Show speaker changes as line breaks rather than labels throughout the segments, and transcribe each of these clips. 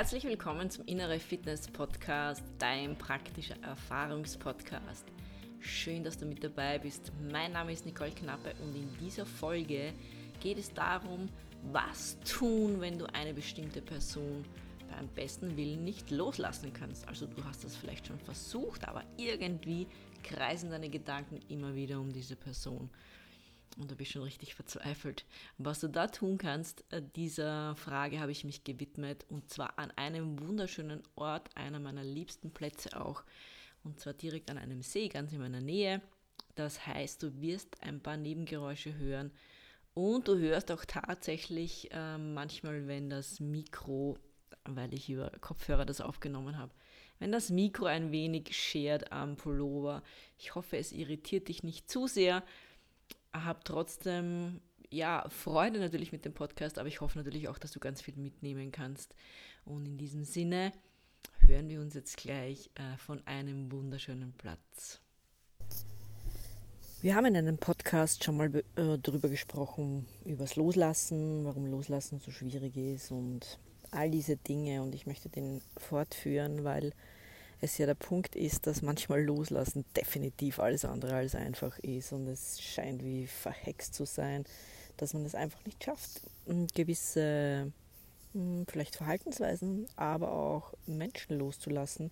Herzlich willkommen zum Innere Fitness Podcast, dein praktischer Erfahrungspodcast. Schön, dass du mit dabei bist. Mein Name ist Nicole Knappe und in dieser Folge geht es darum, was tun, wenn du eine bestimmte Person beim besten Willen nicht loslassen kannst. Also du hast das vielleicht schon versucht, aber irgendwie kreisen deine Gedanken immer wieder um diese Person. Und du bist schon richtig verzweifelt. Was du da tun kannst, äh, dieser Frage habe ich mich gewidmet und zwar an einem wunderschönen Ort, einer meiner liebsten Plätze auch. Und zwar direkt an einem See, ganz in meiner Nähe. Das heißt, du wirst ein paar Nebengeräusche hören und du hörst auch tatsächlich äh, manchmal, wenn das Mikro, weil ich über Kopfhörer das aufgenommen habe, wenn das Mikro ein wenig schert am Pullover. Ich hoffe, es irritiert dich nicht zu sehr habe trotzdem ja Freude natürlich mit dem Podcast, aber ich hoffe natürlich auch, dass du ganz viel mitnehmen kannst. Und in diesem Sinne hören wir uns jetzt gleich äh, von einem wunderschönen Platz. Wir haben in einem Podcast schon mal äh, darüber gesprochen, über das Loslassen, warum Loslassen so schwierig ist und all diese Dinge. Und ich möchte den fortführen, weil es ja der Punkt ist, dass manchmal Loslassen definitiv alles andere als einfach ist und es scheint wie verhext zu sein, dass man es einfach nicht schafft, gewisse vielleicht Verhaltensweisen, aber auch Menschen loszulassen,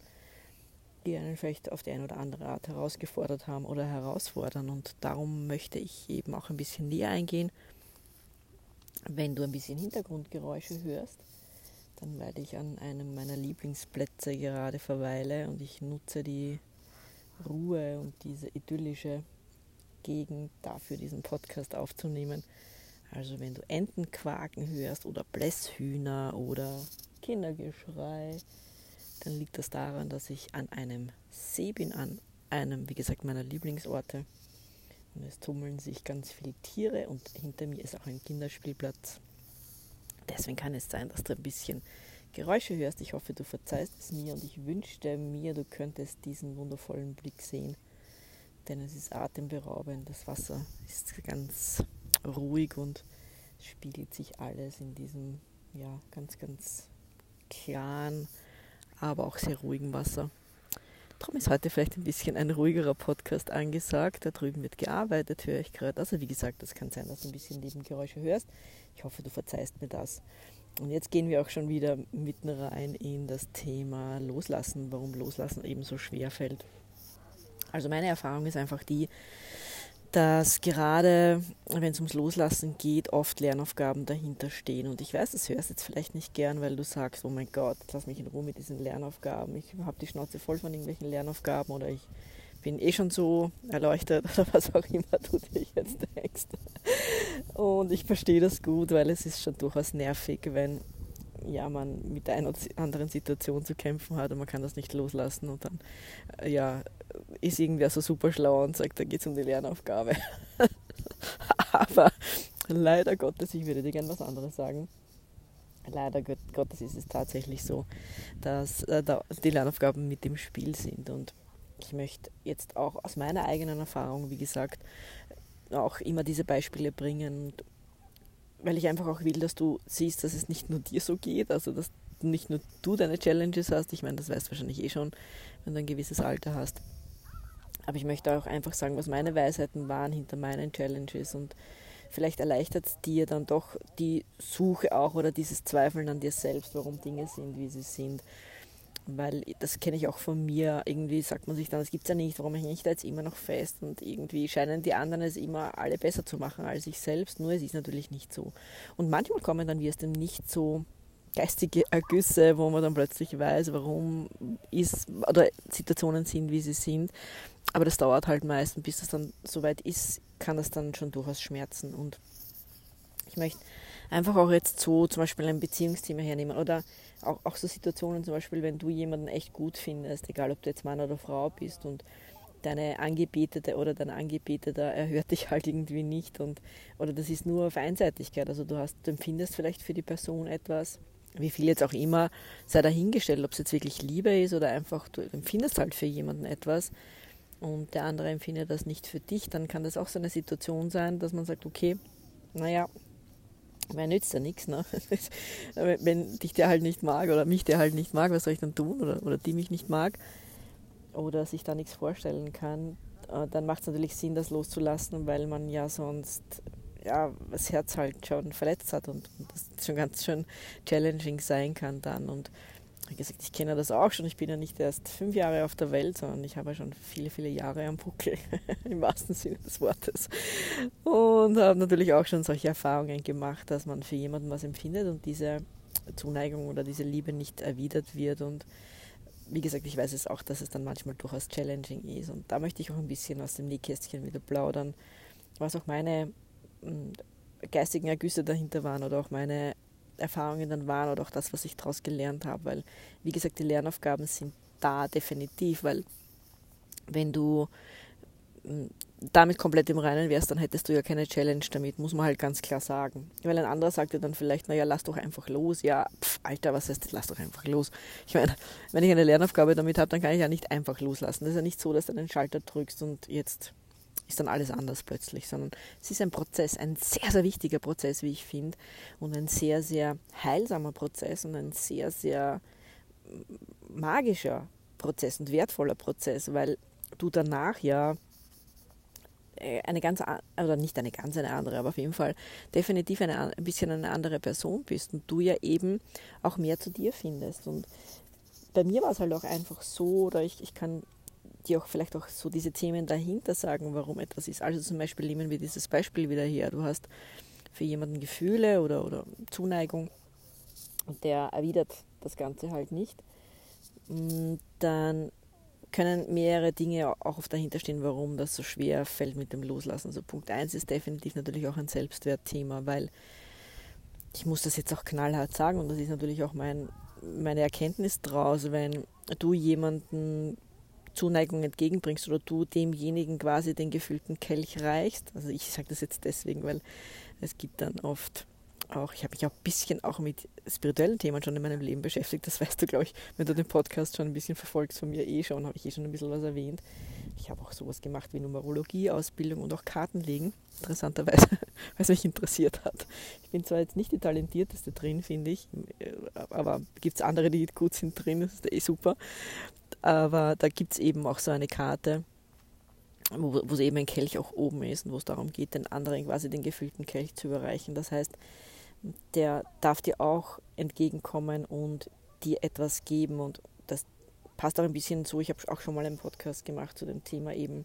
die einen vielleicht auf die eine oder andere Art herausgefordert haben oder herausfordern. Und darum möchte ich eben auch ein bisschen näher eingehen, wenn du ein bisschen Hintergrundgeräusche hörst dann weil ich an einem meiner Lieblingsplätze gerade verweile und ich nutze die Ruhe und diese idyllische Gegend dafür, diesen Podcast aufzunehmen. Also wenn du Enten quaken hörst oder Blässhühner oder Kindergeschrei, dann liegt das daran, dass ich an einem See bin, an einem, wie gesagt, meiner Lieblingsorte. Und es tummeln sich ganz viele Tiere und hinter mir ist auch ein Kinderspielplatz. Deswegen kann es sein, dass du ein bisschen Geräusche hörst. Ich hoffe, du verzeihst es mir und ich wünschte mir, du könntest diesen wundervollen Blick sehen, denn es ist atemberaubend. Das Wasser ist ganz ruhig und spiegelt sich alles in diesem ja, ganz, ganz klaren, aber auch sehr ruhigen Wasser. Darum ist heute vielleicht ein bisschen ein ruhigerer Podcast angesagt. Da drüben wird gearbeitet, höre ich gerade. Also wie gesagt, es kann sein, dass du ein bisschen Nebengeräusche hörst. Ich hoffe, du verzeihst mir das. Und jetzt gehen wir auch schon wieder mitten rein in das Thema Loslassen, warum Loslassen eben so schwer fällt. Also meine Erfahrung ist einfach die, dass gerade wenn es ums Loslassen geht, oft Lernaufgaben dahinter stehen. Und ich weiß, das hörst du jetzt vielleicht nicht gern, weil du sagst, oh mein Gott, lass mich in Ruhe mit diesen Lernaufgaben. Ich habe die Schnauze voll von irgendwelchen Lernaufgaben oder ich bin eh schon so erleuchtet oder was auch immer du dir jetzt denkst. Und ich verstehe das gut, weil es ist schon durchaus nervig, wenn ja, man mit einer anderen Situation zu kämpfen hat und man kann das nicht loslassen und dann äh, ja, ist irgendwer so super schlau und sagt, da geht es um die Lernaufgabe. Aber leider Gottes, ich würde dir gerne was anderes sagen. Leider Gottes ist es tatsächlich so, dass äh, die Lernaufgaben mit dem Spiel sind. Und ich möchte jetzt auch aus meiner eigenen Erfahrung, wie gesagt, auch immer diese Beispiele bringen, weil ich einfach auch will, dass du siehst, dass es nicht nur dir so geht, also dass nicht nur du deine Challenges hast, ich meine, das weißt du wahrscheinlich eh schon, wenn du ein gewisses Alter hast. Aber ich möchte auch einfach sagen, was meine Weisheiten waren hinter meinen Challenges und vielleicht erleichtert es dir dann doch die Suche auch oder dieses Zweifeln an dir selbst, warum Dinge sind, wie sie sind weil das kenne ich auch von mir. Irgendwie sagt man sich dann, das gibt es ja nicht, warum hänge ich da jetzt immer noch fest? Und irgendwie scheinen die anderen es immer alle besser zu machen als ich selbst, nur es ist natürlich nicht so. Und manchmal kommen dann wie aus dem Nicht so geistige Ergüsse, wo man dann plötzlich weiß, warum ist oder Situationen sind, wie sie sind. Aber das dauert halt meistens, bis es dann soweit ist, kann das dann schon durchaus schmerzen. Und ich möchte einfach auch jetzt so zum Beispiel ein Beziehungsthema hernehmen oder auch, auch so Situationen zum Beispiel, wenn du jemanden echt gut findest, egal ob du jetzt Mann oder Frau bist und deine Angebetete oder dein Angebeteter erhört dich halt irgendwie nicht und oder das ist nur auf Einseitigkeit. Also du hast, du empfindest vielleicht für die Person etwas, wie viel jetzt auch immer, sei dahingestellt, ob es jetzt wirklich Liebe ist oder einfach du empfindest halt für jemanden etwas und der andere empfindet das nicht für dich, dann kann das auch so eine Situation sein, dass man sagt, okay, naja, Mir nützt ja nichts, ne? Wenn dich der halt nicht mag oder mich der halt nicht mag, was soll ich dann tun? Oder, oder die mich nicht mag oder sich da nichts vorstellen kann, äh, dann macht es natürlich Sinn, das loszulassen, weil man ja sonst ja, das Herz halt schon verletzt hat und, und das schon ganz schön challenging sein kann dann. Und wie gesagt, ich kenne das auch schon. Ich bin ja nicht erst fünf Jahre auf der Welt, sondern ich habe ja schon viele, viele Jahre am Buckel, im wahrsten Sinne des Wortes. Und habe natürlich auch schon solche Erfahrungen gemacht, dass man für jemanden was empfindet und diese Zuneigung oder diese Liebe nicht erwidert wird. Und wie gesagt, ich weiß es auch, dass es dann manchmal durchaus challenging ist. Und da möchte ich auch ein bisschen aus dem Nähkästchen wieder plaudern, was auch meine hm, geistigen Ergüsse dahinter waren oder auch meine Erfahrungen dann waren oder auch das, was ich daraus gelernt habe. Weil, wie gesagt, die Lernaufgaben sind da definitiv, weil wenn du hm, damit komplett im Reinen wärst, dann hättest du ja keine Challenge damit, muss man halt ganz klar sagen. Weil ein anderer sagt dir dann vielleicht, naja, lass doch einfach los. Ja, pf, Alter, was heißt, lass doch einfach los. Ich meine, wenn ich eine Lernaufgabe damit habe, dann kann ich ja nicht einfach loslassen. Das ist ja nicht so, dass du einen Schalter drückst und jetzt ist dann alles anders plötzlich, sondern es ist ein Prozess, ein sehr, sehr wichtiger Prozess, wie ich finde, und ein sehr, sehr heilsamer Prozess und ein sehr, sehr magischer Prozess und wertvoller Prozess, weil du danach ja äh, eine ganz, oder nicht eine ganz eine andere, aber auf jeden Fall definitiv eine, ein bisschen eine andere Person bist und du ja eben auch mehr zu dir findest. Und bei mir war es halt auch einfach so, oder ich, ich kann dir auch vielleicht auch so diese Themen dahinter sagen, warum etwas ist. Also zum Beispiel nehmen wir dieses Beispiel wieder her. Du hast für jemanden Gefühle oder, oder Zuneigung und der erwidert das Ganze halt nicht. Mm, dann können mehrere Dinge auch dahinter stehen, warum das so schwer fällt mit dem Loslassen. Also Punkt 1 ist definitiv natürlich auch ein Selbstwertthema, weil ich muss das jetzt auch knallhart sagen und das ist natürlich auch mein, meine Erkenntnis daraus, wenn du jemanden Zuneigung entgegenbringst oder du demjenigen quasi den gefüllten Kelch reichst. Also ich sage das jetzt deswegen, weil es gibt dann oft auch, ich habe mich auch ein bisschen auch mit spirituellen Themen schon in meinem Leben beschäftigt. Das weißt du, glaube ich, wenn du den Podcast schon ein bisschen verfolgst von mir eh schon, habe ich eh schon ein bisschen was erwähnt. Ich habe auch sowas gemacht wie Numerologie, Ausbildung und auch Kartenlegen, interessanterweise, weil es mich interessiert hat. Ich bin zwar jetzt nicht die talentierteste drin, finde ich, aber gibt es andere, die gut sind drin, das ist eh super. Aber da gibt es eben auch so eine Karte, wo, wo eben ein Kelch auch oben ist und wo es darum geht, den anderen quasi den gefüllten Kelch zu überreichen. Das heißt, der darf dir auch entgegenkommen und dir etwas geben. Und das passt auch ein bisschen so. Ich habe auch schon mal einen Podcast gemacht zu dem Thema eben.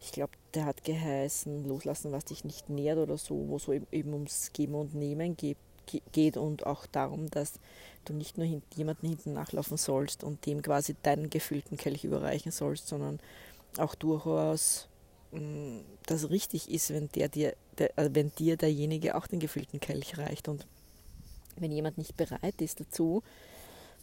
Ich glaube, der hat geheißen, loslassen, was dich nicht nährt oder so, wo es so eben ums Geben und Nehmen geht, geht und auch darum, dass du nicht nur jemanden hinten nachlaufen sollst und dem quasi deinen gefüllten Kelch überreichen sollst, sondern auch durchaus mm, das richtig ist, wenn der dir, der, äh, wenn dir derjenige auch den gefüllten Kelch reicht. Und wenn jemand nicht bereit ist dazu,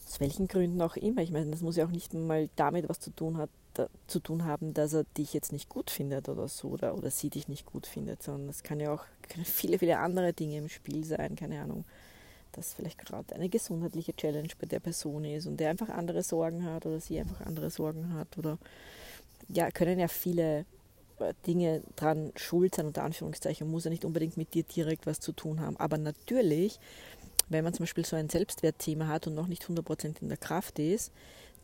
aus welchen Gründen auch immer, ich meine, das muss ja auch nicht mal damit was zu tun hat, da, zu tun haben, dass er dich jetzt nicht gut findet oder so oder, oder sie dich nicht gut findet, sondern es kann ja auch viele, viele andere Dinge im Spiel sein, keine Ahnung, dass vielleicht gerade eine gesundheitliche Challenge bei der Person ist und der einfach andere Sorgen hat oder sie einfach andere Sorgen hat oder ja, können ja viele äh, Dinge dran schuld sein, unter Anführungszeichen, muss ja nicht unbedingt mit dir direkt was zu tun haben. Aber natürlich, wenn man zum Beispiel so ein Selbstwertthema hat und noch nicht 100% in der Kraft ist,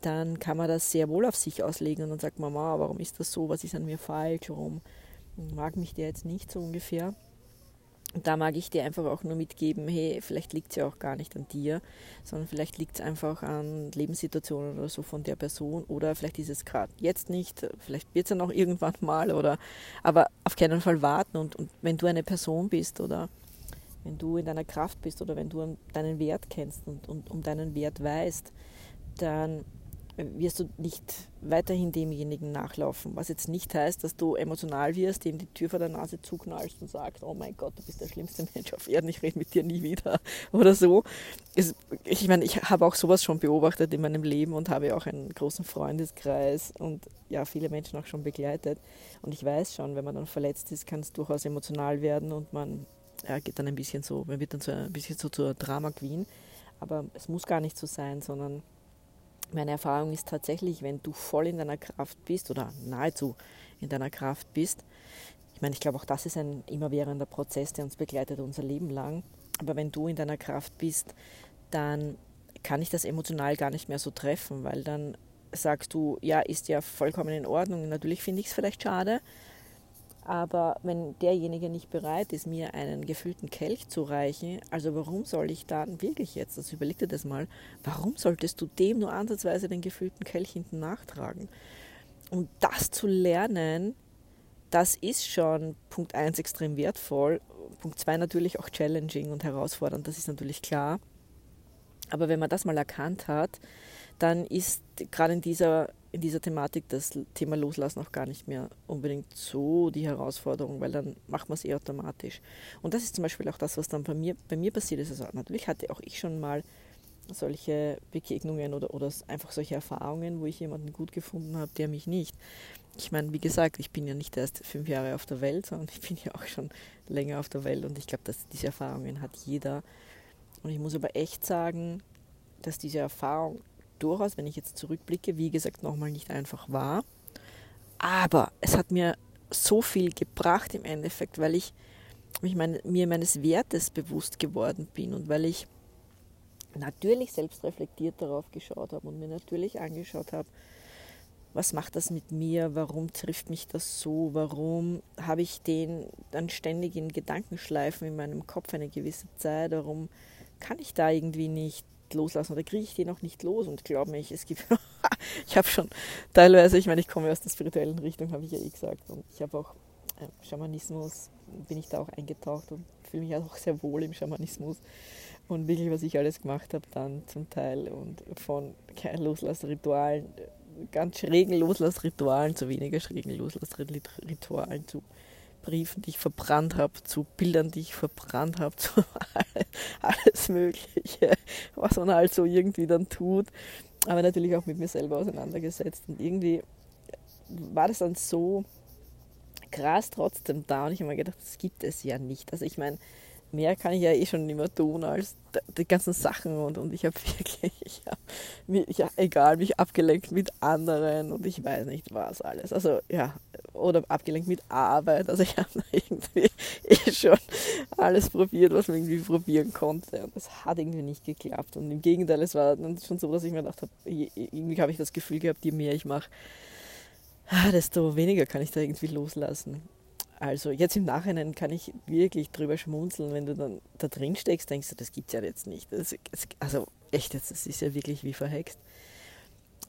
dann kann man das sehr wohl auf sich auslegen und dann sagt Mama, warum ist das so, was ist an mir falsch, warum mag mich der jetzt nicht so ungefähr. Und da mag ich dir einfach auch nur mitgeben, hey, vielleicht liegt es ja auch gar nicht an dir, sondern vielleicht liegt es einfach an Lebenssituationen oder so von der Person oder vielleicht ist es gerade jetzt nicht, vielleicht wird es ja noch irgendwann mal oder aber auf keinen Fall warten und, und wenn du eine Person bist oder wenn du in deiner Kraft bist oder wenn du deinen Wert kennst und, und um deinen Wert weißt, dann wirst du nicht weiterhin demjenigen nachlaufen. Was jetzt nicht heißt, dass du emotional wirst, dem die Tür vor der Nase zuknallst und sagst, oh mein Gott, du bist der schlimmste Mensch auf Erden, ich rede mit dir nie wieder oder so. Es, ich meine, ich habe auch sowas schon beobachtet in meinem Leben und habe auch einen großen Freundeskreis und ja, viele Menschen auch schon begleitet. Und ich weiß schon, wenn man dann verletzt ist, kann es durchaus emotional werden und man ja, geht dann ein bisschen so, man wird dann so ein bisschen so zur Drama Queen. Aber es muss gar nicht so sein, sondern meine Erfahrung ist tatsächlich, wenn du voll in deiner Kraft bist oder nahezu in deiner Kraft bist, ich meine, ich glaube auch das ist ein immerwährender Prozess, der uns begleitet unser Leben lang, Aber wenn du in deiner Kraft bist, dann kann ich das emotional gar nicht mehr so treffen, weil dann sagst du, ja, ist ja vollkommen in Ordnung. Natürlich finde ich es vielleicht schade, aber wenn derjenige nicht bereit ist, mir einen gefüllten Kelch zu reichen, also warum soll ich dann wirklich jetzt, also überleg dir das mal, warum solltest du dem nur ansatzweise den gefüllten Kelch hinten nachtragen? Und das zu lernen, das ist schon Punkt 1 extrem wertvoll. Punkt 2 natürlich auch challenging und herausfordernd, das ist natürlich klar. Aber wenn man das mal erkannt hat, dann ist gerade in dieser, in dieser Thematik das Thema Loslassen auch gar nicht mehr unbedingt so die Herausforderung, weil dann macht man es eh automatisch. Und das ist zum Beispiel auch das, was dann bei mir, bei mir passiert ist. Also natürlich hatte auch ich schon mal solche Begegnungen oder, oder einfach solche Erfahrungen, wo ich jemanden gut gefunden habe, der mich nicht. Ich meine, wie gesagt, ich bin ja nicht erst fünf Jahre auf der Welt, sondern ich bin ja auch schon länger auf der Welt und ich glaube, dass diese Erfahrungen hat jeder. Und ich muss aber echt sagen, dass diese Erfahrung durchaus, wenn ich jetzt zurückblicke, wie gesagt, nochmal nicht einfach war. Aber es hat mir so viel gebracht im Endeffekt, weil ich mich meine, mir meines Wertes bewusst geworden bin und weil ich natürlich selbst reflektiert darauf geschaut habe und mir natürlich angeschaut habe, was macht das mit mir, warum trifft mich das so, warum habe ich den dann ständig in Gedankenschleifen in meinem Kopf eine gewisse Zeit, warum kann ich da irgendwie nicht loslassen oder kriege ich die noch nicht los? Und glaube mich, es gibt, ich habe schon teilweise, ich meine, ich komme aus der spirituellen Richtung, habe ich ja eh gesagt. Und ich habe auch äh, Schamanismus, bin ich da auch eingetaucht und fühle mich auch sehr wohl im Schamanismus. Und wirklich, was ich alles gemacht habe dann zum Teil und von Loslassritualen, ganz schrägen Loslassritualen zu weniger schrägen Loslassritualen zu Briefen, die ich verbrannt habe, zu Bildern, die ich verbrannt habe, zu alles Mögliche, was man halt so irgendwie dann tut. Aber natürlich auch mit mir selber auseinandergesetzt. Und irgendwie war das dann so krass trotzdem da. Und ich habe mir gedacht, das gibt es ja nicht. Also ich meine, mehr kann ich ja eh schon nicht mehr tun als die ganzen Sachen und, und ich habe wirklich, ich hab mich, ja, egal, mich abgelenkt mit anderen und ich weiß nicht was alles. Also ja, oder abgelenkt mit Arbeit. Also ich habe irgendwie eh schon alles probiert, was man irgendwie probieren konnte und es hat irgendwie nicht geklappt. Und im Gegenteil, es war dann schon so, dass ich mir gedacht habe, irgendwie habe ich das Gefühl gehabt, je mehr ich mache, desto weniger kann ich da irgendwie loslassen. Also jetzt im Nachhinein kann ich wirklich drüber schmunzeln, wenn du dann da drin steckst, denkst du, das gibt es ja jetzt nicht. Das, also echt, das ist ja wirklich wie verhext.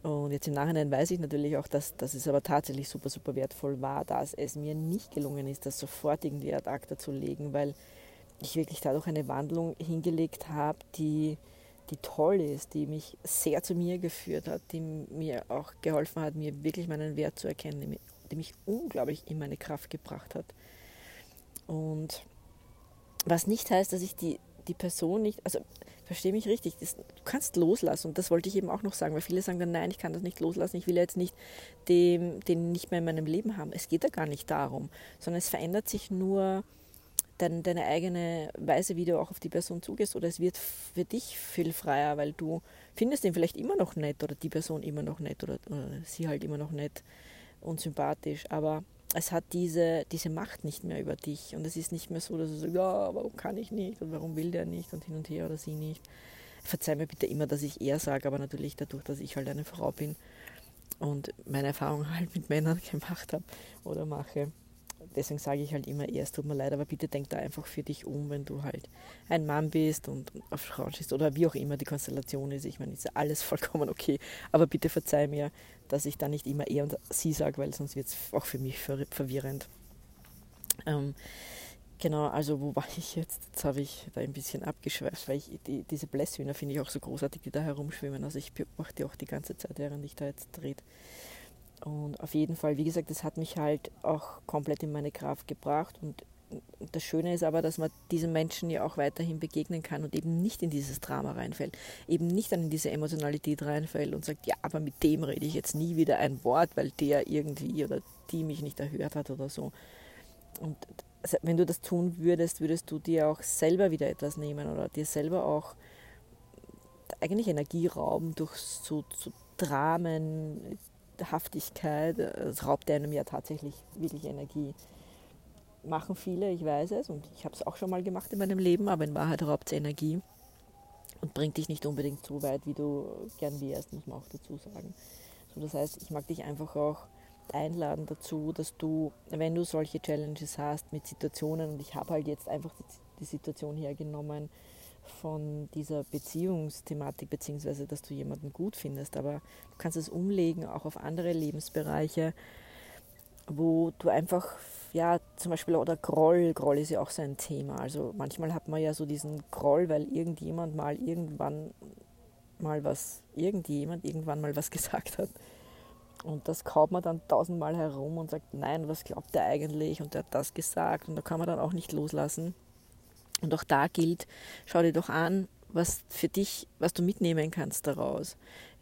Und jetzt im Nachhinein weiß ich natürlich auch, dass, dass es aber tatsächlich super, super wertvoll war, dass es mir nicht gelungen ist, das sofort irgendwie ad acta zu legen, weil ich wirklich dadurch eine Wandlung hingelegt habe, die, die toll ist, die mich sehr zu mir geführt hat, die mir auch geholfen hat, mir wirklich meinen Wert zu erkennen, die mich unglaublich in meine Kraft gebracht hat. Und was nicht heißt, dass ich die, die Person nicht, also verstehe mich richtig, das, du kannst loslassen und das wollte ich eben auch noch sagen, weil viele sagen dann, nein, ich kann das nicht loslassen, ich will jetzt nicht dem, den nicht mehr in meinem Leben haben. Es geht da gar nicht darum, sondern es verändert sich nur dein, deine eigene Weise, wie du auch auf die Person zugehst oder es wird für dich viel freier, weil du findest ihn vielleicht immer noch nett oder die Person immer noch nett oder, oder sie halt immer noch nett und sympathisch, aber es hat diese, diese Macht nicht mehr über dich. Und es ist nicht mehr so, dass du sagst, ja, warum kann ich nicht? Und warum will der nicht? Und hin und her oder sie nicht. Verzeih mir bitte immer, dass ich er sage, aber natürlich dadurch, dass ich halt eine Frau bin und meine Erfahrungen halt mit Männern gemacht habe oder mache, deswegen sage ich halt immer, es tut mir leid, aber bitte denk da einfach für dich um, wenn du halt ein Mann bist und auf Frauen stehst oder wie auch immer die Konstellation ist. Ich meine, ist ja alles vollkommen okay, aber bitte verzeih mir, dass ich da nicht immer er und sie sage, weil sonst wird es auch für mich verwirrend. Ähm, genau, also wo war ich jetzt? Jetzt habe ich da ein bisschen abgeschweift, weil ich die, diese Blässhühner finde ich auch so großartig, die da herumschwimmen. Also ich beobachte auch die ganze Zeit, während ich da jetzt dreht. Und auf jeden Fall, wie gesagt, das hat mich halt auch komplett in meine Kraft gebracht. Und das Schöne ist aber, dass man diesen Menschen ja auch weiterhin begegnen kann und eben nicht in dieses Drama reinfällt, eben nicht dann in diese Emotionalität reinfällt und sagt, ja, aber mit dem rede ich jetzt nie wieder ein Wort, weil der irgendwie oder die mich nicht erhört hat oder so. Und wenn du das tun würdest, würdest du dir auch selber wieder etwas nehmen oder dir selber auch eigentlich Energie rauben durch so, so Dramen, Haftigkeit, es raubt einem ja tatsächlich wirklich Energie. machen viele, ich weiß es, und ich habe es auch schon mal gemacht in meinem Leben, aber in Wahrheit raubt es Energie und bringt dich nicht unbedingt so weit, wie du gern wärst, muss man auch dazu sagen. So, das heißt, ich mag dich einfach auch einladen dazu, dass du, wenn du solche Challenges hast mit Situationen, und ich habe halt jetzt einfach die Situation hergenommen von dieser Beziehungsthematik, beziehungsweise dass du jemanden gut findest, aber du kannst es umlegen auch auf andere Lebensbereiche, wo du einfach, ja, zum Beispiel, oder Groll, Groll ist ja auch so ein Thema. Also manchmal hat man ja so diesen Groll, weil irgendjemand mal irgendwann mal was, irgendjemand irgendwann mal was gesagt hat. Und das kaut man dann tausendmal herum und sagt, nein, was glaubt der eigentlich? Und der hat das gesagt und da kann man dann auch nicht loslassen. Und auch da gilt, schau dir doch an, was für dich, was du mitnehmen kannst daraus.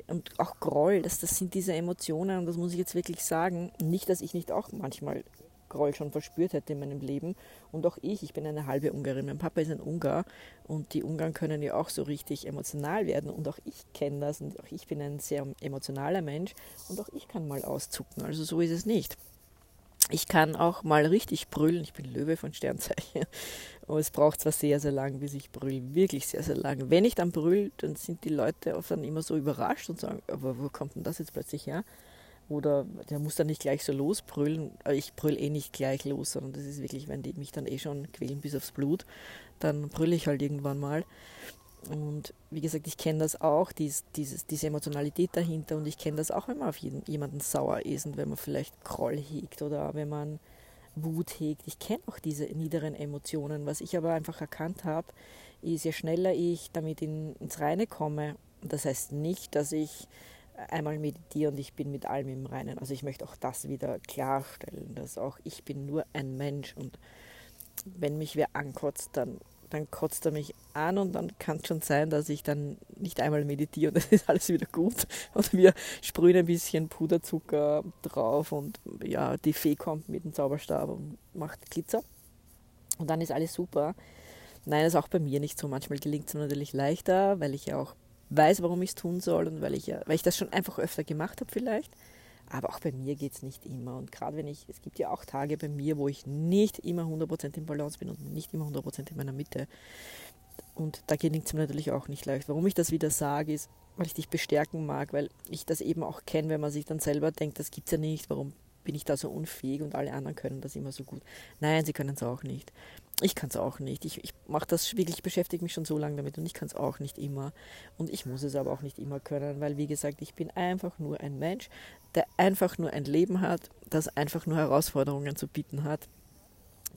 Und auch Groll, das, das sind diese Emotionen und das muss ich jetzt wirklich sagen. Nicht, dass ich nicht auch manchmal Groll schon verspürt hätte in meinem Leben. Und auch ich, ich bin eine halbe Ungarin. Mein Papa ist ein Ungar und die Ungarn können ja auch so richtig emotional werden. Und auch ich kenne das und auch ich bin ein sehr emotionaler Mensch und auch ich kann mal auszucken. Also so ist es nicht. Ich kann auch mal richtig brüllen. Ich bin Löwe von Sternzeichen. Aber es braucht zwar sehr, sehr lang, bis ich brülle. Wirklich sehr, sehr lang. Wenn ich dann brülle, dann sind die Leute oft dann immer so überrascht und sagen, aber wo kommt denn das jetzt plötzlich her? Oder der muss dann nicht gleich so losbrüllen. Ich brülle eh nicht gleich los, sondern das ist wirklich, wenn die mich dann eh schon quälen bis aufs Blut, dann brülle ich halt irgendwann mal. Und wie gesagt, ich kenne das auch, dies, dieses, diese Emotionalität dahinter. Und ich kenne das auch, wenn man auf jeden, jemanden sauer ist und wenn man vielleicht Groll hegt oder wenn man Wut hegt. Ich kenne auch diese niederen Emotionen. Was ich aber einfach erkannt habe, ist, je schneller ich damit in, ins Reine komme, das heißt nicht, dass ich einmal meditiere und ich bin mit allem im Reinen. Also ich möchte auch das wieder klarstellen, dass auch ich bin nur ein Mensch und wenn mich wer ankotzt, dann, dann kotzt er mich an und dann kann es schon sein, dass ich dann nicht einmal meditiere und dann ist alles wieder gut. Und wir sprühen ein bisschen Puderzucker drauf und ja, die Fee kommt mit dem Zauberstab und macht Glitzer. Und dann ist alles super. Nein, das ist auch bei mir nicht so. Manchmal gelingt es natürlich leichter, weil ich ja auch weiß, warum ich es tun soll und weil ich ja, weil ich das schon einfach öfter gemacht habe vielleicht. Aber auch bei mir geht es nicht immer. Und gerade wenn ich, es gibt ja auch Tage bei mir, wo ich nicht immer 100% im Balance bin und nicht immer 100% in meiner Mitte. Und da gelingt es mir natürlich auch nicht leicht. Warum ich das wieder sage, ist, weil ich dich bestärken mag, weil ich das eben auch kenne, wenn man sich dann selber denkt, das gibt es ja nicht, warum bin ich da so unfähig und alle anderen können das immer so gut. Nein, sie können es auch nicht. Ich kann es auch nicht. Ich, ich mache das wirklich, beschäftige mich schon so lange damit und ich kann es auch nicht immer. Und ich muss es aber auch nicht immer können, weil, wie gesagt, ich bin einfach nur ein Mensch, der einfach nur ein Leben hat, das einfach nur Herausforderungen zu bieten hat,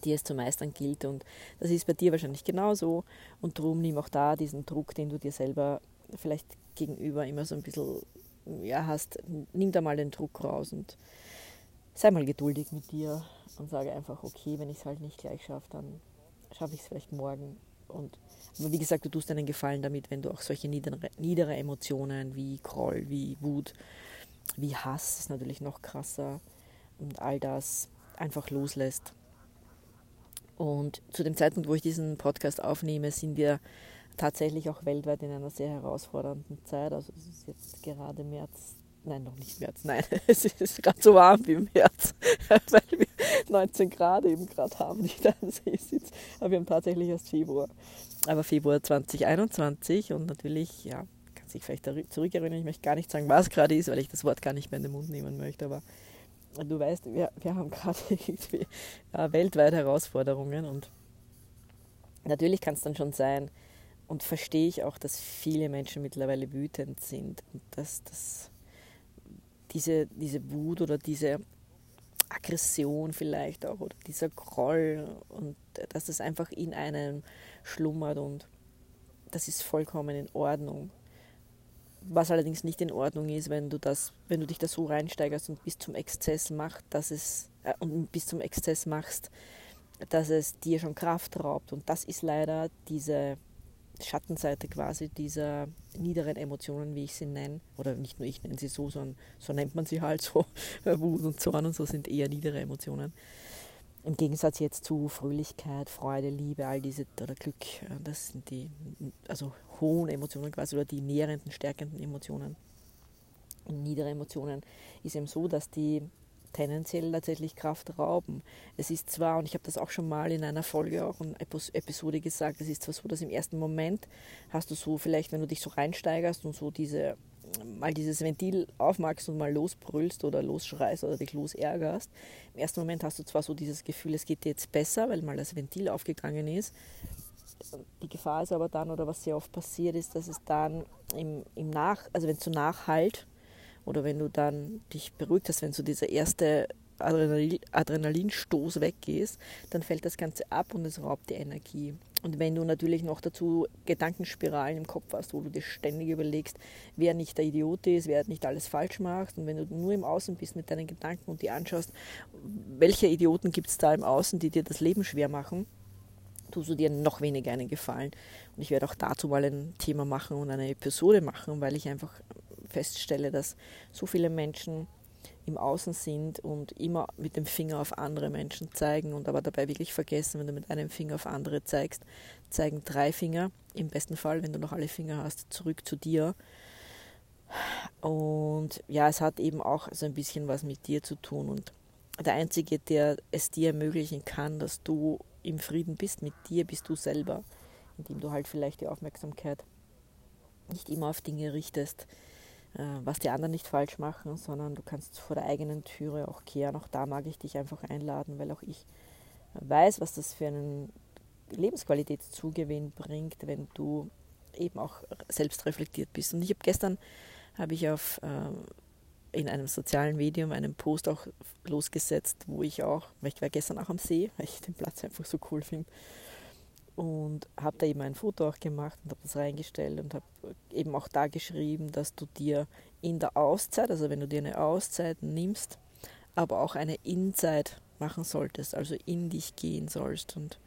die es zu meistern gilt. Und das ist bei dir wahrscheinlich genauso. Und darum nimm auch da diesen Druck, den du dir selber vielleicht gegenüber immer so ein bisschen ja, hast, nimm da mal den Druck raus und sei mal geduldig mit dir und sage einfach, okay, wenn ich es halt nicht gleich schaffe, dann schaffe ich es vielleicht morgen. Und aber wie gesagt, du tust einen Gefallen damit, wenn du auch solche niedere, niedere Emotionen wie Groll, wie Wut, wie Hass ist natürlich noch krasser und all das einfach loslässt. Und zu dem Zeitpunkt, wo ich diesen Podcast aufnehme, sind wir tatsächlich auch weltweit in einer sehr herausfordernden Zeit. Also es ist jetzt gerade März Nein, noch nicht März. Nein, es ist gerade so warm wie im März, weil wir 19 Grad eben gerade haben, die da am See sitzt. Aber wir haben tatsächlich erst Februar. Aber Februar 2021 und natürlich, ja, kann sich vielleicht zurückerinnern. Ich möchte gar nicht sagen, was gerade ist, weil ich das Wort gar nicht mehr in den Mund nehmen möchte. Aber du weißt, wir, wir haben gerade irgendwie ja, weltweit Herausforderungen und natürlich kann es dann schon sein, und verstehe ich auch, dass viele Menschen mittlerweile wütend sind und dass das diese, diese Wut oder diese Aggression vielleicht auch oder dieser Groll und dass das einfach in einem schlummert und das ist vollkommen in Ordnung. Was allerdings nicht in Ordnung ist, wenn du das, wenn du dich da so reinsteigerst und bis zum Exzess macht, dass es äh, und bis zum Exzess machst, dass es dir schon Kraft raubt. Und das ist leider diese Schattenseite quasi dieser niederen Emotionen, wie ich sie nenne, oder nicht nur ich nenne sie so, sondern so nennt man sie halt so, Wut und Zorn und so sind eher niedere Emotionen. Im Gegensatz jetzt zu Fröhlichkeit, Freude, Liebe, all diese, oder Glück, das sind die, also hohen Emotionen quasi, oder die nährenden, stärkenden Emotionen. Und niedere Emotionen ist eben so, dass die tendenziell tatsächlich Kraft rauben. Es ist zwar, und ich habe das auch schon mal in einer Folge, auch in Episode gesagt, es ist zwar so, dass im ersten Moment hast du so vielleicht, wenn du dich so reinsteigerst und so diese mal dieses Ventil aufmachst und mal losbrüllst oder losschreist oder dich losärgerst. Im ersten Moment hast du zwar so dieses Gefühl, es geht dir jetzt besser, weil mal das Ventil aufgegangen ist. Die Gefahr ist aber dann, oder was sehr oft passiert ist, dass es dann im, im Nach, also wenn es so nachhalt oder wenn du dann dich beruhigt hast, wenn so dieser erste Adrenalin, Adrenalinstoß weggehst, dann fällt das Ganze ab und es raubt die Energie. Und wenn du natürlich noch dazu Gedankenspiralen im Kopf hast, wo du dir ständig überlegst, wer nicht der Idiot ist, wer nicht alles falsch macht, und wenn du nur im Außen bist mit deinen Gedanken und die anschaust, welche Idioten gibt es da im Außen, die dir das Leben schwer machen, tust du dir noch weniger einen Gefallen. Und ich werde auch dazu mal ein Thema machen und eine Episode machen, weil ich einfach feststelle, dass so viele Menschen im Außen sind und immer mit dem Finger auf andere Menschen zeigen und aber dabei wirklich vergessen, wenn du mit einem Finger auf andere zeigst, zeigen drei Finger, im besten Fall, wenn du noch alle Finger hast, zurück zu dir. Und ja, es hat eben auch so ein bisschen was mit dir zu tun und der Einzige, der es dir ermöglichen kann, dass du im Frieden bist mit dir, bist du selber, indem du halt vielleicht die Aufmerksamkeit nicht immer auf Dinge richtest, was die anderen nicht falsch machen, sondern du kannst vor der eigenen Türe auch kehren. Auch da mag ich dich einfach einladen, weil auch ich weiß, was das für einen Lebensqualitätszugewinn bringt, wenn du eben auch selbst reflektiert bist. Und ich habe gestern habe ich auf äh, in einem sozialen Medium einen Post auch losgesetzt, wo ich auch, weil ich war gestern auch am See, weil ich den Platz einfach so cool finde, und habe da eben ein Foto auch gemacht und habe das reingestellt und habe eben auch da geschrieben, dass du dir in der Auszeit, also wenn du dir eine Auszeit nimmst, aber auch eine Inzeit machen solltest, also in dich gehen sollst. Und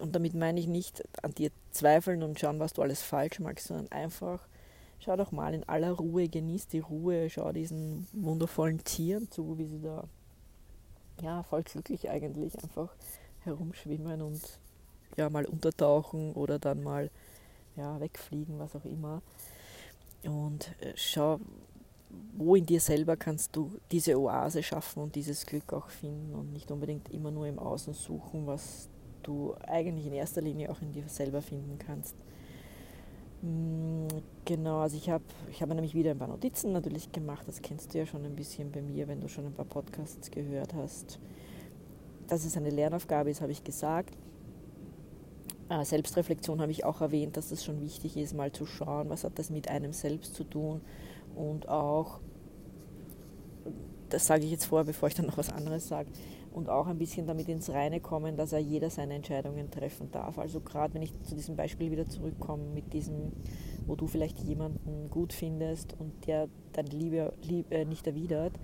und damit meine ich nicht an dir zweifeln und schauen, was du alles falsch machst, sondern einfach schau doch mal in aller Ruhe, genieß die Ruhe, schau diesen wundervollen Tieren zu, wie sie da ja voll glücklich eigentlich einfach herumschwimmen und ja mal untertauchen oder dann mal ja, wegfliegen, was auch immer. Und äh, schau, wo in dir selber kannst du diese Oase schaffen und dieses Glück auch finden und nicht unbedingt immer nur im Außen suchen, was du eigentlich in erster Linie auch in dir selber finden kannst. Mm, genau, also ich habe ich hab nämlich wieder ein paar Notizen natürlich gemacht, das kennst du ja schon ein bisschen bei mir, wenn du schon ein paar Podcasts gehört hast. Dass es eine Lernaufgabe ist, habe ich gesagt. Äh, Selbstreflexion habe ich auch erwähnt, dass es schon wichtig ist, mal zu schauen, was hat das mit einem selbst zu tun und auch, das sage ich jetzt vor, bevor ich dann noch was anderes sage, und auch ein bisschen damit ins Reine kommen, dass er jeder seine Entscheidungen treffen darf. Also gerade wenn ich zu diesem Beispiel wieder zurückkomme, mit diesem, wo du vielleicht jemanden gut findest und der deine Liebe, Liebe nicht erwidert,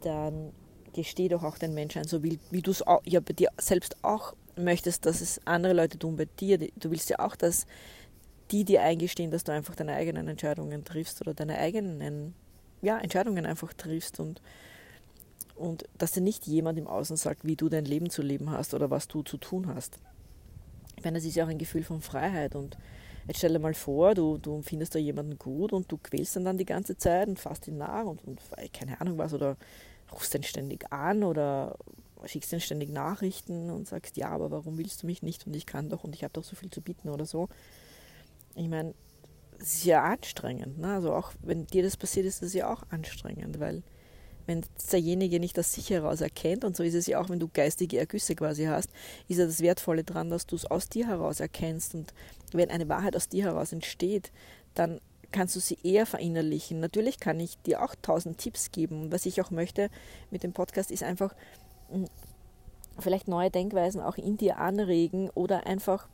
dann gesteh doch auch den Menschen so wie, wie du es ja bei dir selbst auch möchtest, dass es andere Leute tun bei dir. Du willst ja auch, dass die dir eingestehen, dass du einfach deine eigenen Entscheidungen triffst oder deine eigenen ja, Entscheidungen einfach triffst und, und dass dir nicht jemand im Außen sagt, wie du dein Leben zu leben hast oder was du zu tun hast. Ich meine, das ist ja auch ein Gefühl von Freiheit und jetzt stell dir mal vor, du, du findest da jemanden gut und du quälst ihn dann die ganze Zeit und fasst ihn nach und, und keine Ahnung was oder rufst ihn ständig an oder schickst ihnen ständig Nachrichten und sagst, ja, aber warum willst du mich nicht und ich kann doch und ich habe doch so viel zu bieten oder so. Ich meine, es ist ja anstrengend. Ne? Also auch wenn dir das passiert, ist das ja auch anstrengend, weil wenn derjenige nicht aus sich heraus erkennt, und so ist es ja auch, wenn du geistige Ergüsse quasi hast, ist ja das Wertvolle daran, dass du es aus dir heraus erkennst. Und wenn eine Wahrheit aus dir heraus entsteht, dann kannst du sie eher verinnerlichen. Natürlich kann ich dir auch tausend Tipps geben. Und was ich auch möchte mit dem Podcast ist einfach, vielleicht neue Denkweisen auch in dir anregen oder einfach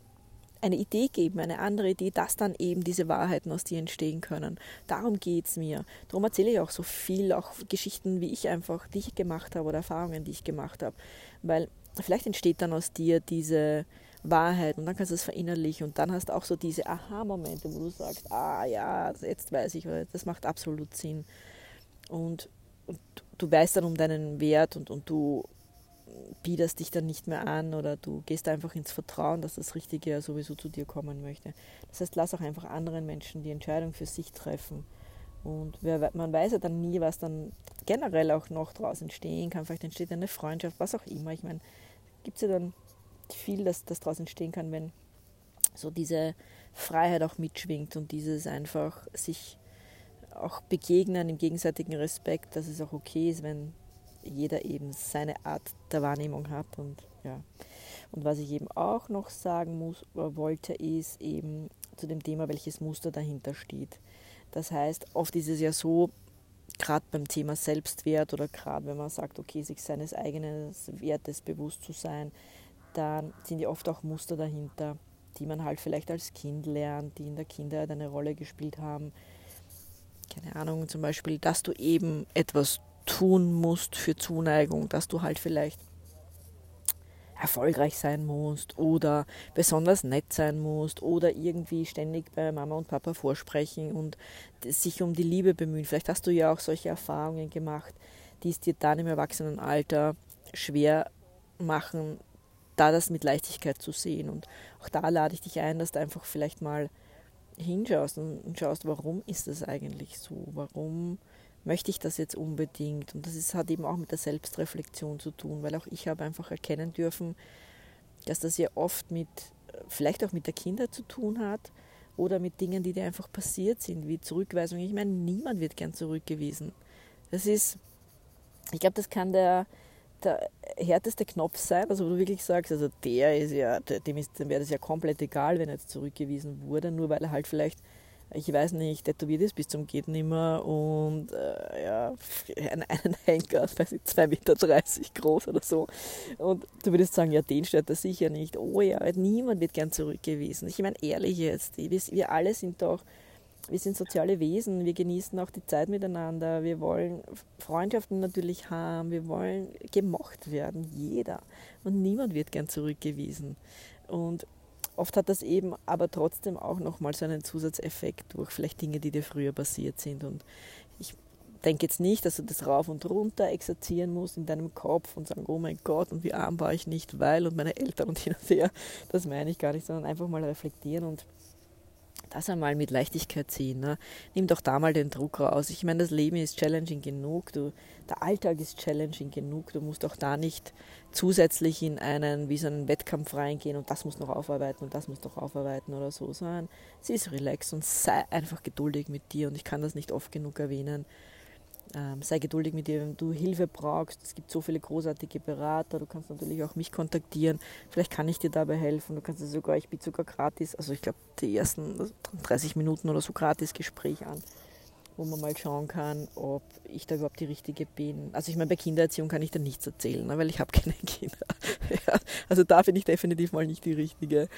eine Idee geben, eine andere Idee, dass dann eben diese Wahrheiten aus dir entstehen können. Darum geht es mir. Darum erzähle ich auch so viel, auch Geschichten, wie ich einfach, die ich gemacht habe oder Erfahrungen, die ich gemacht habe. Weil vielleicht entsteht dann aus dir diese Wahrheit und dann kannst du es verinnerlichen und dann hast du auch so diese Aha-Momente, wo du sagst, ah ja, jetzt weiß ich, das macht absolut Sinn. Und, und du weißt dann um deinen Wert und, und du biederst dich dann nicht mehr an oder du gehst einfach ins Vertrauen, dass das Richtige ja sowieso zu dir kommen möchte. Das heißt, lass auch einfach anderen Menschen die Entscheidung für sich treffen Und wer, man weiß ja dann nie, was dann generell auch noch draus entstehen kann. Vielleicht entsteht eine Freundschaft, was auch immer. Ich meine, gibt es ja dann viel, dass das daraus entstehen kann, wenn so diese Freiheit auch mitschwingt und dieses einfach sich auch begegnen im gegenseitigen Respekt, dass es auch okay ist, wenn jeder eben seine Art der Wahrnehmung hat und ja. Und was ich eben auch noch sagen muss, äh, wollte, ist eben zu dem Thema, welches Muster dahinter steht. Das heißt, oft ist es ja so, gerade beim Thema Selbstwert oder gerade wenn man sagt, okay, sich seines eigenen Wertes bewusst zu sein, dann sind ja oft auch Muster dahinter, die man halt vielleicht als Kind lernt, die in der Kindheit eine Rolle gespielt haben. Keine Ahnung, zum Beispiel, dass du eben etwas tun musst für Zuneigung, dass du halt vielleicht erfolgreich sein musst oder besonders nett sein musst oder irgendwie ständig bei Mama und Papa vorsprechen und sich um die Liebe bemühen. Vielleicht hast du ja auch solche Erfahrungen gemacht, die es dir dann im Erwachsenenalter schwer machen, da das mit Leichtigkeit zu sehen. Und auch da lade ich dich ein, dass du einfach vielleicht mal hinschaust und schaust, warum ist das eigentlich so? Warum möchte ich das jetzt unbedingt? Und das ist, hat eben auch mit der Selbstreflexion zu tun, weil auch ich habe einfach erkennen dürfen, dass das ja oft mit, vielleicht auch mit der Kindheit zu tun hat oder mit Dingen, die dir einfach passiert sind, wie Zurückweisung. Ich meine, niemand wird gern zurückgewiesen. Das ist, ich glaube, das kann der, der härteste Knopf sein, also wo du wirklich sagst, also der ist ja, dem, ist, dem wäre das ja komplett egal, wenn er jetzt zurückgewiesen wurde, nur weil er halt vielleicht ich weiß nicht, tätowiert ist bis zum geht nimmer und äh, ja, einen, einen Henker, weiß ich, 2,30 Meter groß oder so. Und du würdest sagen, ja, den stört das sicher nicht. Oh ja, niemand wird gern zurückgewiesen. Ich meine, ehrlich jetzt, wir, wir alle sind doch, wir sind soziale Wesen, wir genießen auch die Zeit miteinander, wir wollen Freundschaften natürlich haben, wir wollen gemocht werden, jeder. Und niemand wird gern zurückgewiesen. Und Oft hat das eben aber trotzdem auch nochmal so einen Zusatzeffekt durch vielleicht Dinge, die dir früher passiert sind. Und ich denke jetzt nicht, dass du das rauf und runter exerzieren musst in deinem Kopf und sagen, oh mein Gott, und wie arm war ich nicht, weil und meine Eltern und hin und her. Das meine ich gar nicht, sondern einfach mal reflektieren und das einmal mit Leichtigkeit ziehen. Ne? Nimm doch da mal den Druck raus. Ich meine, das Leben ist challenging genug, du, der Alltag ist challenging genug, du musst auch da nicht zusätzlich in einen, wie so einen Wettkampf reingehen und das muss noch aufarbeiten und das muss noch aufarbeiten oder so, sondern sie ist relax und sei einfach geduldig mit dir und ich kann das nicht oft genug erwähnen. Ähm, sei geduldig mit dir, wenn du Hilfe brauchst. Es gibt so viele großartige Berater. Du kannst natürlich auch mich kontaktieren. Vielleicht kann ich dir dabei helfen. Du kannst sogar, ich biete sogar gratis, also ich glaube, die ersten 30 Minuten oder so gratis Gespräch an, wo man mal schauen kann, ob ich da überhaupt die Richtige bin. Also ich meine, bei Kindererziehung kann ich da nichts erzählen, ne, weil ich habe keine Kinder. also da bin ich definitiv mal nicht die Richtige.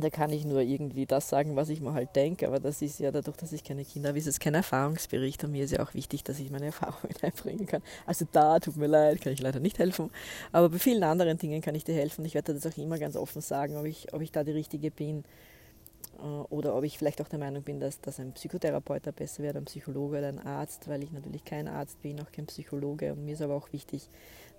Da kann ich nur irgendwie das sagen, was ich mir halt denke. Aber das ist ja dadurch, dass ich keine Kinder habe, ist es kein Erfahrungsbericht. Und mir ist ja auch wichtig, dass ich meine Erfahrungen einbringen kann. Also da, tut mir leid, kann ich leider nicht helfen. Aber bei vielen anderen Dingen kann ich dir helfen. Ich werde das auch immer ganz offen sagen, ob ich, ob ich da die Richtige bin. Äh, oder ob ich vielleicht auch der Meinung bin, dass, dass ein Psychotherapeut da besser wäre, ein Psychologe oder ein Arzt, weil ich natürlich kein Arzt bin, auch kein Psychologe. Und mir ist aber auch wichtig,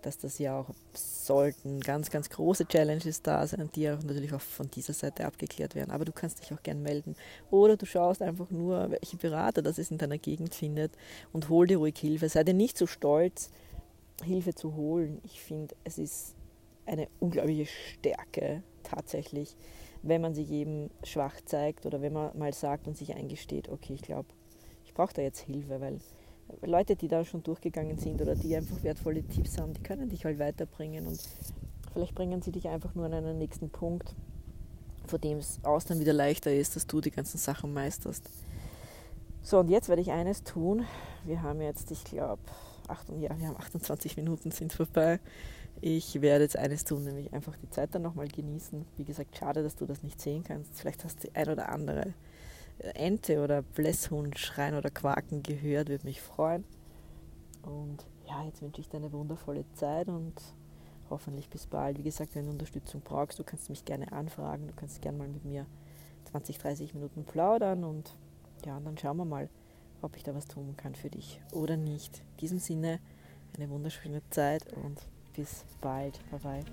dass das ja auch sollten ganz, ganz große Challenges da sein, die auch natürlich auch von dieser Seite abgeklärt werden. Aber du kannst dich auch gern melden. Oder du schaust einfach nur, welche Berater das es in deiner Gegend findet und hol dir ruhig Hilfe. Sei dir nicht so stolz, Hilfe zu holen. Ich finde, es ist eine unglaubliche Stärke tatsächlich, wenn man sich eben schwach zeigt oder wenn man mal sagt und sich eingesteht, okay, ich glaube, ich brauche da jetzt Hilfe, weil Leute, die da schon durchgegangen sind oder die einfach wertvolle Tipps haben, die können dich halt weiterbringen und vielleicht bringen sie dich einfach nur an einen nächsten Punkt, vor dem es aus dann wieder leichter ist, dass du die ganzen Sachen meisterst. So, und jetzt werde ich eines tun. Wir haben jetzt, ich glaube, ja, wir haben 28 Minuten sind vorbei. Ich werde jetzt eines tun, nämlich einfach die Zeit dann nochmal genießen. Wie gesagt, schade, dass du das nicht sehen kannst. Vielleicht hast du ein oder andere Ente oder Blässhund schreien oder quaken gehört, würde mich freuen. Und ja, jetzt wünsche ich dir eine wundervolle Zeit und hoffentlich bis bald. Wie gesagt, wenn du Unterstützung brauchst, du kannst mich gerne anfragen, du kannst gerne mal mit mir 20, 30 Minuten plaudern und ja, und dann schauen wir mal, ob ich da was tun kann für dich oder nicht. In diesem Sinne eine wunderschöne Zeit und bis bald. Bye bye.